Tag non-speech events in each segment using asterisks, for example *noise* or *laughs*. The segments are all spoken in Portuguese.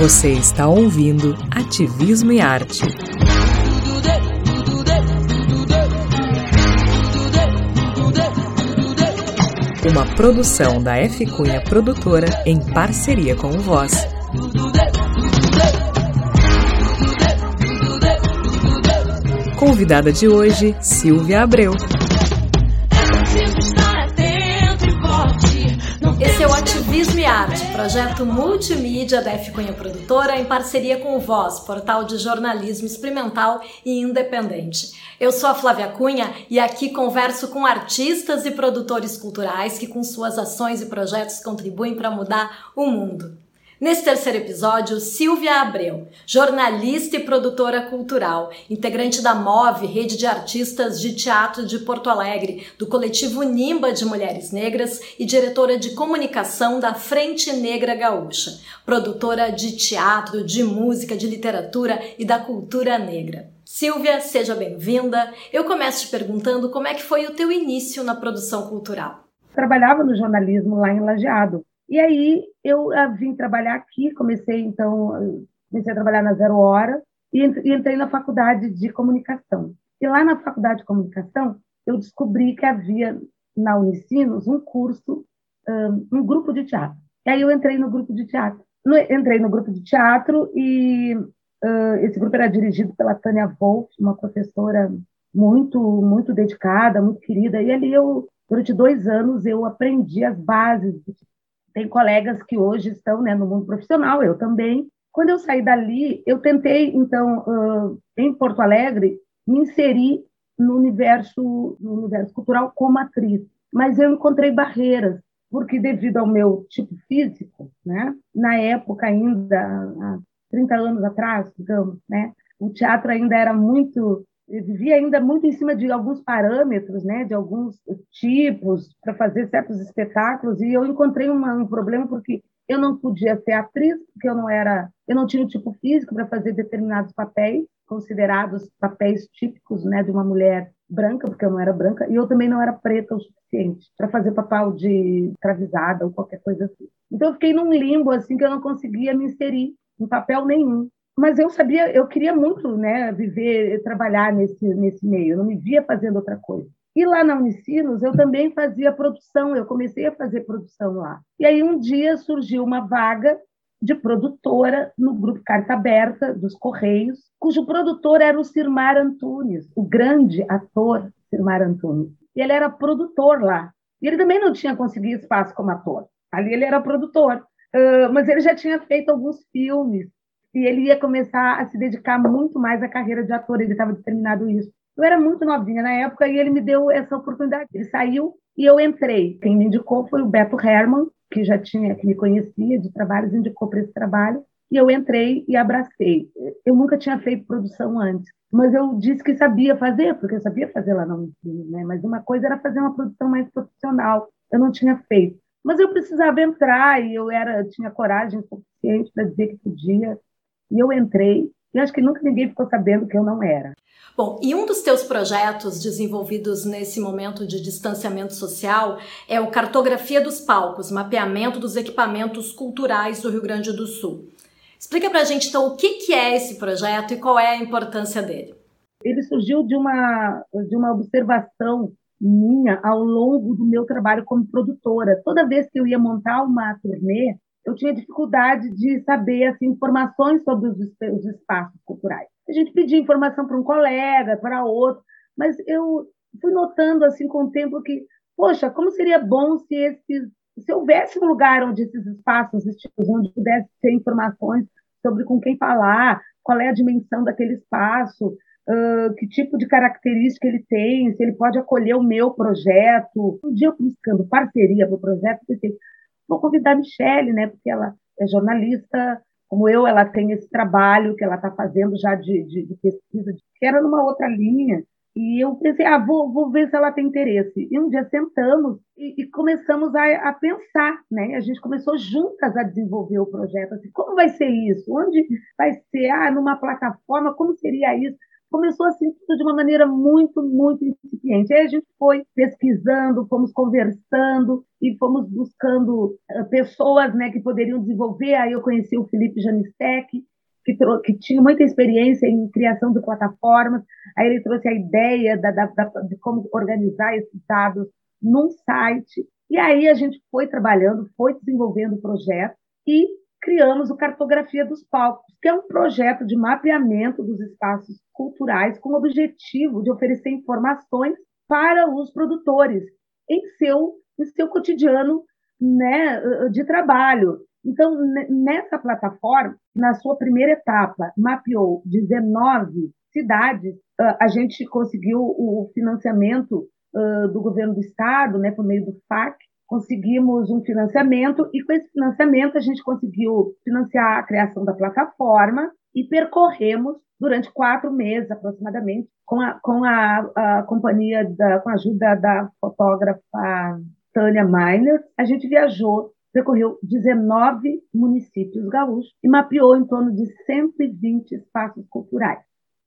Você está ouvindo Ativismo e Arte. Uma produção da F Cunha Produtora em parceria com o Voz. Convidada de hoje, Silvia Abreu. Arte, projeto multimídia da F Cunha Produtora em parceria com o Voz, portal de jornalismo experimental e independente. Eu sou a Flávia Cunha e aqui converso com artistas e produtores culturais que com suas ações e projetos contribuem para mudar o mundo. Nesse terceiro episódio, Silvia Abreu, jornalista e produtora cultural, integrante da MOVE, rede de artistas de teatro de Porto Alegre, do coletivo Nimba de Mulheres Negras e diretora de comunicação da Frente Negra Gaúcha, produtora de teatro, de música, de literatura e da cultura negra. Silvia, seja bem-vinda. Eu começo te perguntando como é que foi o teu início na produção cultural. Trabalhava no jornalismo lá em Lajeado e aí eu uh, vim trabalhar aqui, comecei então, comecei a trabalhar na Zero Hora e, entrei na faculdade de comunicação. E lá na faculdade de comunicação, eu descobri que havia na Unicinos um curso, um, um grupo de teatro. E aí eu entrei no grupo de teatro. Entrei no grupo de teatro e uh, esse grupo era dirigido pela Tânia Wolff, uma professora muito, muito dedicada, muito querida. E ali eu, durante dois anos, eu aprendi as bases do tem colegas que hoje estão né, no mundo profissional, eu também. Quando eu saí dali, eu tentei, então, uh, em Porto Alegre, me inserir no universo, no universo cultural como atriz. Mas eu encontrei barreiras, porque devido ao meu tipo físico, né, na época ainda, há 30 anos atrás, digamos, né, o teatro ainda era muito vivia ainda muito em cima de alguns parâmetros, né, de alguns tipos para fazer certos espetáculos e eu encontrei uma, um problema porque eu não podia ser atriz porque eu não era, eu não tinha o tipo físico para fazer determinados papéis considerados papéis típicos, né, de uma mulher branca porque eu não era branca e eu também não era preta o suficiente para fazer papel de escravizada ou qualquer coisa assim. Então eu fiquei num limbo assim que eu não conseguia me inserir em papel nenhum mas eu sabia, eu queria muito, né, viver, trabalhar nesse nesse meio. Eu não me via fazendo outra coisa. E lá na Unicinos eu também fazia produção. Eu comecei a fazer produção lá. E aí um dia surgiu uma vaga de produtora no grupo Carta Aberta dos Correios, cujo produtor era o Sirmar Antunes, o grande ator Sirmar Antunes. E ele era produtor lá. E ele também não tinha conseguido espaço como ator. Ali ele era produtor. Uh, mas ele já tinha feito alguns filmes e ele ia começar a se dedicar muito mais à carreira de ator, ele estava determinado isso. Eu era muito novinha na época e ele me deu essa oportunidade. Ele saiu e eu entrei. Quem me indicou foi o Beto Herman, que já tinha, que me conhecia de trabalhos, indicou para esse trabalho. E eu entrei e abracei. Eu nunca tinha feito produção antes, mas eu disse que sabia fazer, porque eu sabia fazer lá no ensino, né? Mas uma coisa era fazer uma produção mais profissional. Eu não tinha feito. Mas eu precisava entrar e eu era, tinha coragem suficiente para dizer que podia. E eu entrei e acho que nunca ninguém ficou sabendo que eu não era. Bom, e um dos teus projetos desenvolvidos nesse momento de distanciamento social é o Cartografia dos Palcos, mapeamento dos equipamentos culturais do Rio Grande do Sul. Explica pra gente então o que, que é esse projeto e qual é a importância dele. Ele surgiu de uma, de uma observação minha ao longo do meu trabalho como produtora. Toda vez que eu ia montar uma turnê, eu tinha dificuldade de saber assim, informações sobre os, os espaços culturais. A gente pedia informação para um colega, para outro, mas eu fui notando assim com o tempo que, poxa, como seria bom se esses, se houvesse um lugar onde esses espaços, onde pudesse ter informações sobre com quem falar, qual é a dimensão daquele espaço, uh, que tipo de característica ele tem, se ele pode acolher o meu projeto. Um dia eu buscando parceria para o projeto, pensei, vou convidar a Michelle, né, porque ela é jornalista, como eu, ela tem esse trabalho que ela está fazendo já de, de, de, pesquisa, que era numa outra linha. E eu pensei, ah, vou, vou ver se ela tem interesse. E um dia sentamos e, e começamos a, a, pensar, né? A gente começou juntas a desenvolver o projeto. Assim, como vai ser isso? Onde vai ser? Ah, numa plataforma, como seria isso? Começou assim tudo de uma maneira muito, muito incipiente. Aí a gente foi pesquisando, fomos conversando e fomos buscando uh, pessoas né, que poderiam desenvolver. Aí eu conheci o Felipe Janistec, que, que, tinha muita experiência em criação de plataformas. Aí ele trouxe a ideia da, da, da, de como organizar esses dados num site. E aí a gente foi trabalhando, foi desenvolvendo o projeto e criamos o Cartografia dos Palcos, que é um projeto de mapeamento dos espaços culturais com o objetivo de oferecer informações para os produtores em seu, em seu cotidiano né, de trabalho. Então, nessa plataforma, na sua primeira etapa, mapeou 19 cidades, a gente conseguiu o financiamento do governo do estado, né, por meio do FAC, conseguimos um financiamento e com esse financiamento a gente conseguiu financiar a criação da plataforma e percorremos durante quatro meses aproximadamente com a, com a, a companhia da, com a ajuda da fotógrafa Tânia Miner, a gente viajou percorreu 19 municípios gaúchos e mapeou em torno de 120 espaços culturais.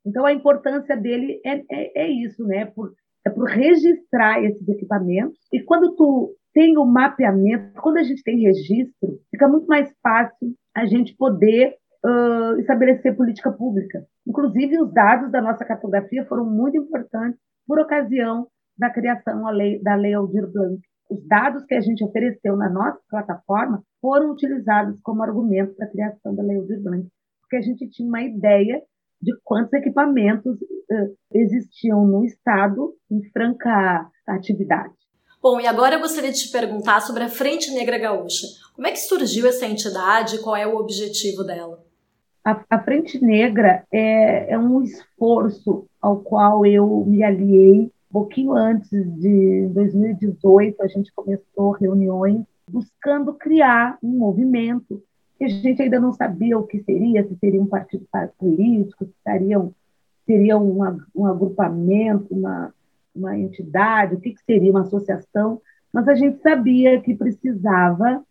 Então, a importância dele é, é, é isso, né? Por, é por registrar esses equipamentos. E quando tu tem o mapeamento, quando a gente tem registro, fica muito mais fácil a gente poder uh, estabelecer política pública. Inclusive, os dados da nossa cartografia foram muito importantes por ocasião da criação lei, da Lei Aldir Blanc. Os dados que a gente ofereceu na nossa plataforma foram utilizados como argumento para a criação da Lei Aldir Blanc, porque a gente tinha uma ideia de quantos equipamentos uh, existiam no Estado em franca atividade. Bom, e agora eu gostaria de te perguntar sobre a Frente Negra Gaúcha. Como é que surgiu essa entidade e qual é o objetivo dela? A, a Frente Negra é, é, um esforço ao qual eu me aliei um pouquinho antes de 2018. A gente começou reuniões buscando criar um movimento que a gente ainda não sabia o que seria, se seria um partido político, se seria um, seria uma, um agrupamento, uma uma entidade, o que, que seria uma associação, mas a gente sabia que precisava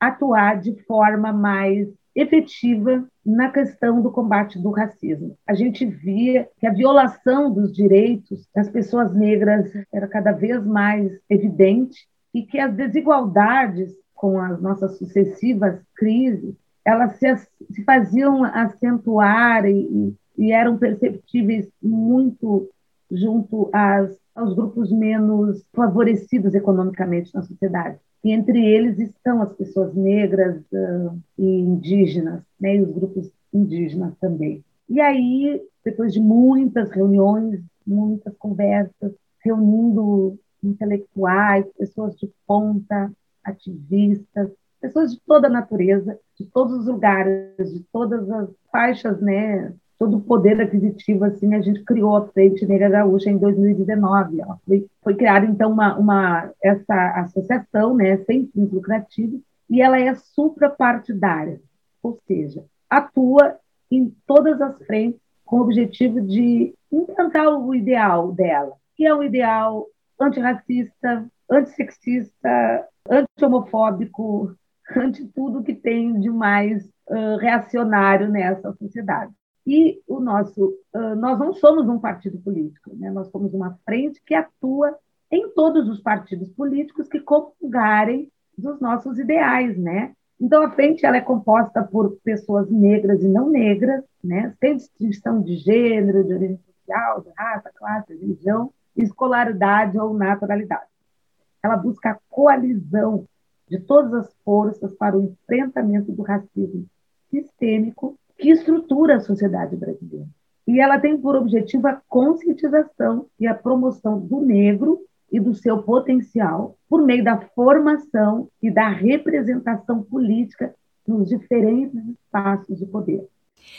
atuar de forma mais efetiva na questão do combate do racismo. A gente via que a violação dos direitos das pessoas negras era cada vez mais evidente e que as desigualdades com as nossas sucessivas crises elas se, se faziam acentuar e, e eram perceptíveis muito junto às, aos grupos menos favorecidos economicamente na sociedade. E entre eles estão as pessoas negras uh, e indígenas, né, e os grupos indígenas também. E aí, depois de muitas reuniões, muitas conversas, reunindo intelectuais, pessoas de ponta, ativistas, pessoas de toda a natureza, de todos os lugares, de todas as faixas né, todo o poder aquisitivo, assim, a gente criou a Frente Negra Gaúcha em 2019. Ela foi, foi criada, então, uma, uma, essa associação, né, sem fins lucrativos, e ela é suprapartidária, ou seja, atua em todas as frentes com o objetivo de implantar o ideal dela, que é um ideal antirracista, antissexista, anti-homofóbico, *laughs* anti tudo que tem de mais uh, reacionário nessa sociedade. E o nosso, nós não somos um partido político, né? nós somos uma frente que atua em todos os partidos políticos que comungarem dos nossos ideais, né? Então a frente ela é composta por pessoas negras e não negras, né? Sem distinção de gênero, de origem social, de raça, classe, religião, escolaridade ou naturalidade. Ela busca a coalizão de todas as forças para o enfrentamento do racismo sistêmico que estrutura a sociedade brasileira. E ela tem por objetivo a conscientização e a promoção do negro e do seu potencial por meio da formação e da representação política nos diferentes espaços de poder.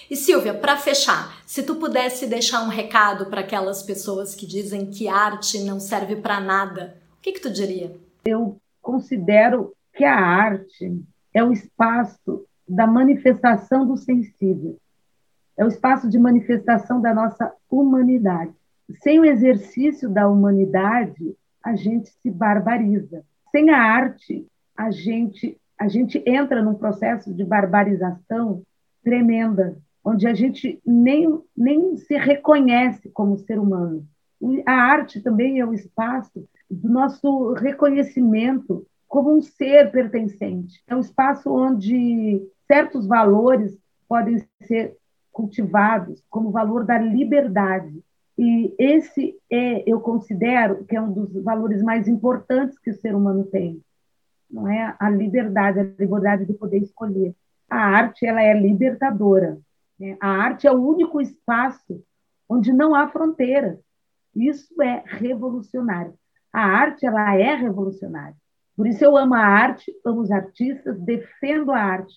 E Silvia, para fechar, se tu pudesse deixar um recado para aquelas pessoas que dizem que arte não serve para nada, o que, que tu diria? Eu considero que a arte é o espaço da manifestação do sensível. É o espaço de manifestação da nossa humanidade. Sem o exercício da humanidade, a gente se barbariza. Sem a arte, a gente a gente entra num processo de barbarização tremenda, onde a gente nem, nem se reconhece como ser humano. A arte também é o espaço do nosso reconhecimento como um ser pertencente. É um espaço onde certos valores podem ser cultivados, como o valor da liberdade. E esse é, eu considero que é um dos valores mais importantes que o ser humano tem. Não é a liberdade, a liberdade de poder escolher. A arte ela é libertadora. Né? A arte é o único espaço onde não há fronteiras. Isso é revolucionário. A arte ela é revolucionária. Por isso eu amo a arte, amo os artistas, defendo a arte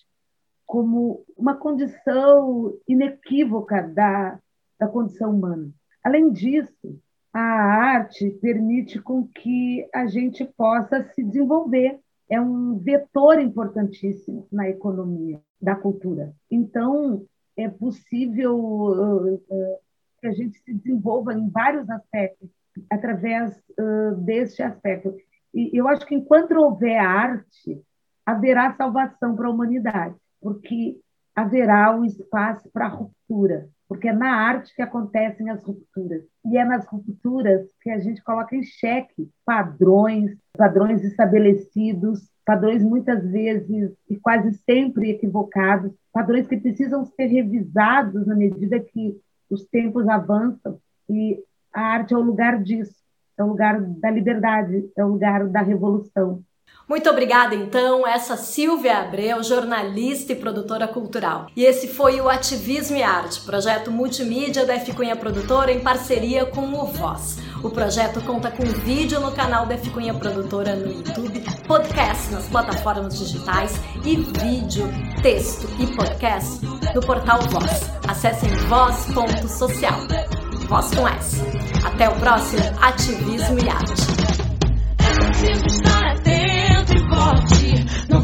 como uma condição inequívoca da, da condição humana. Além disso, a arte permite com que a gente possa se desenvolver. É um vetor importantíssimo na economia da cultura. Então, é possível uh, uh, que a gente se desenvolva em vários aspectos através uh, deste aspecto. E eu acho que enquanto houver arte, haverá salvação para a humanidade, porque haverá um espaço para ruptura, porque é na arte que acontecem as rupturas. E é nas rupturas que a gente coloca em xeque padrões, padrões estabelecidos, padrões muitas vezes e quase sempre equivocados, padrões que precisam ser revisados na medida que os tempos avançam e a arte é o lugar disso, é o lugar da liberdade, é o lugar da revolução. Muito obrigada, então, essa Silvia Abreu, jornalista e produtora cultural. E esse foi o Ativismo e Arte, projeto multimídia da F Cunha Produtora em parceria com o Voz. O projeto conta com vídeo no canal da F Cunha Produtora no YouTube, podcast nas plataformas digitais e vídeo, texto e podcast no portal Voz. Acessem voz.social. Voz com S. Até o próximo Ativismo e Arte. É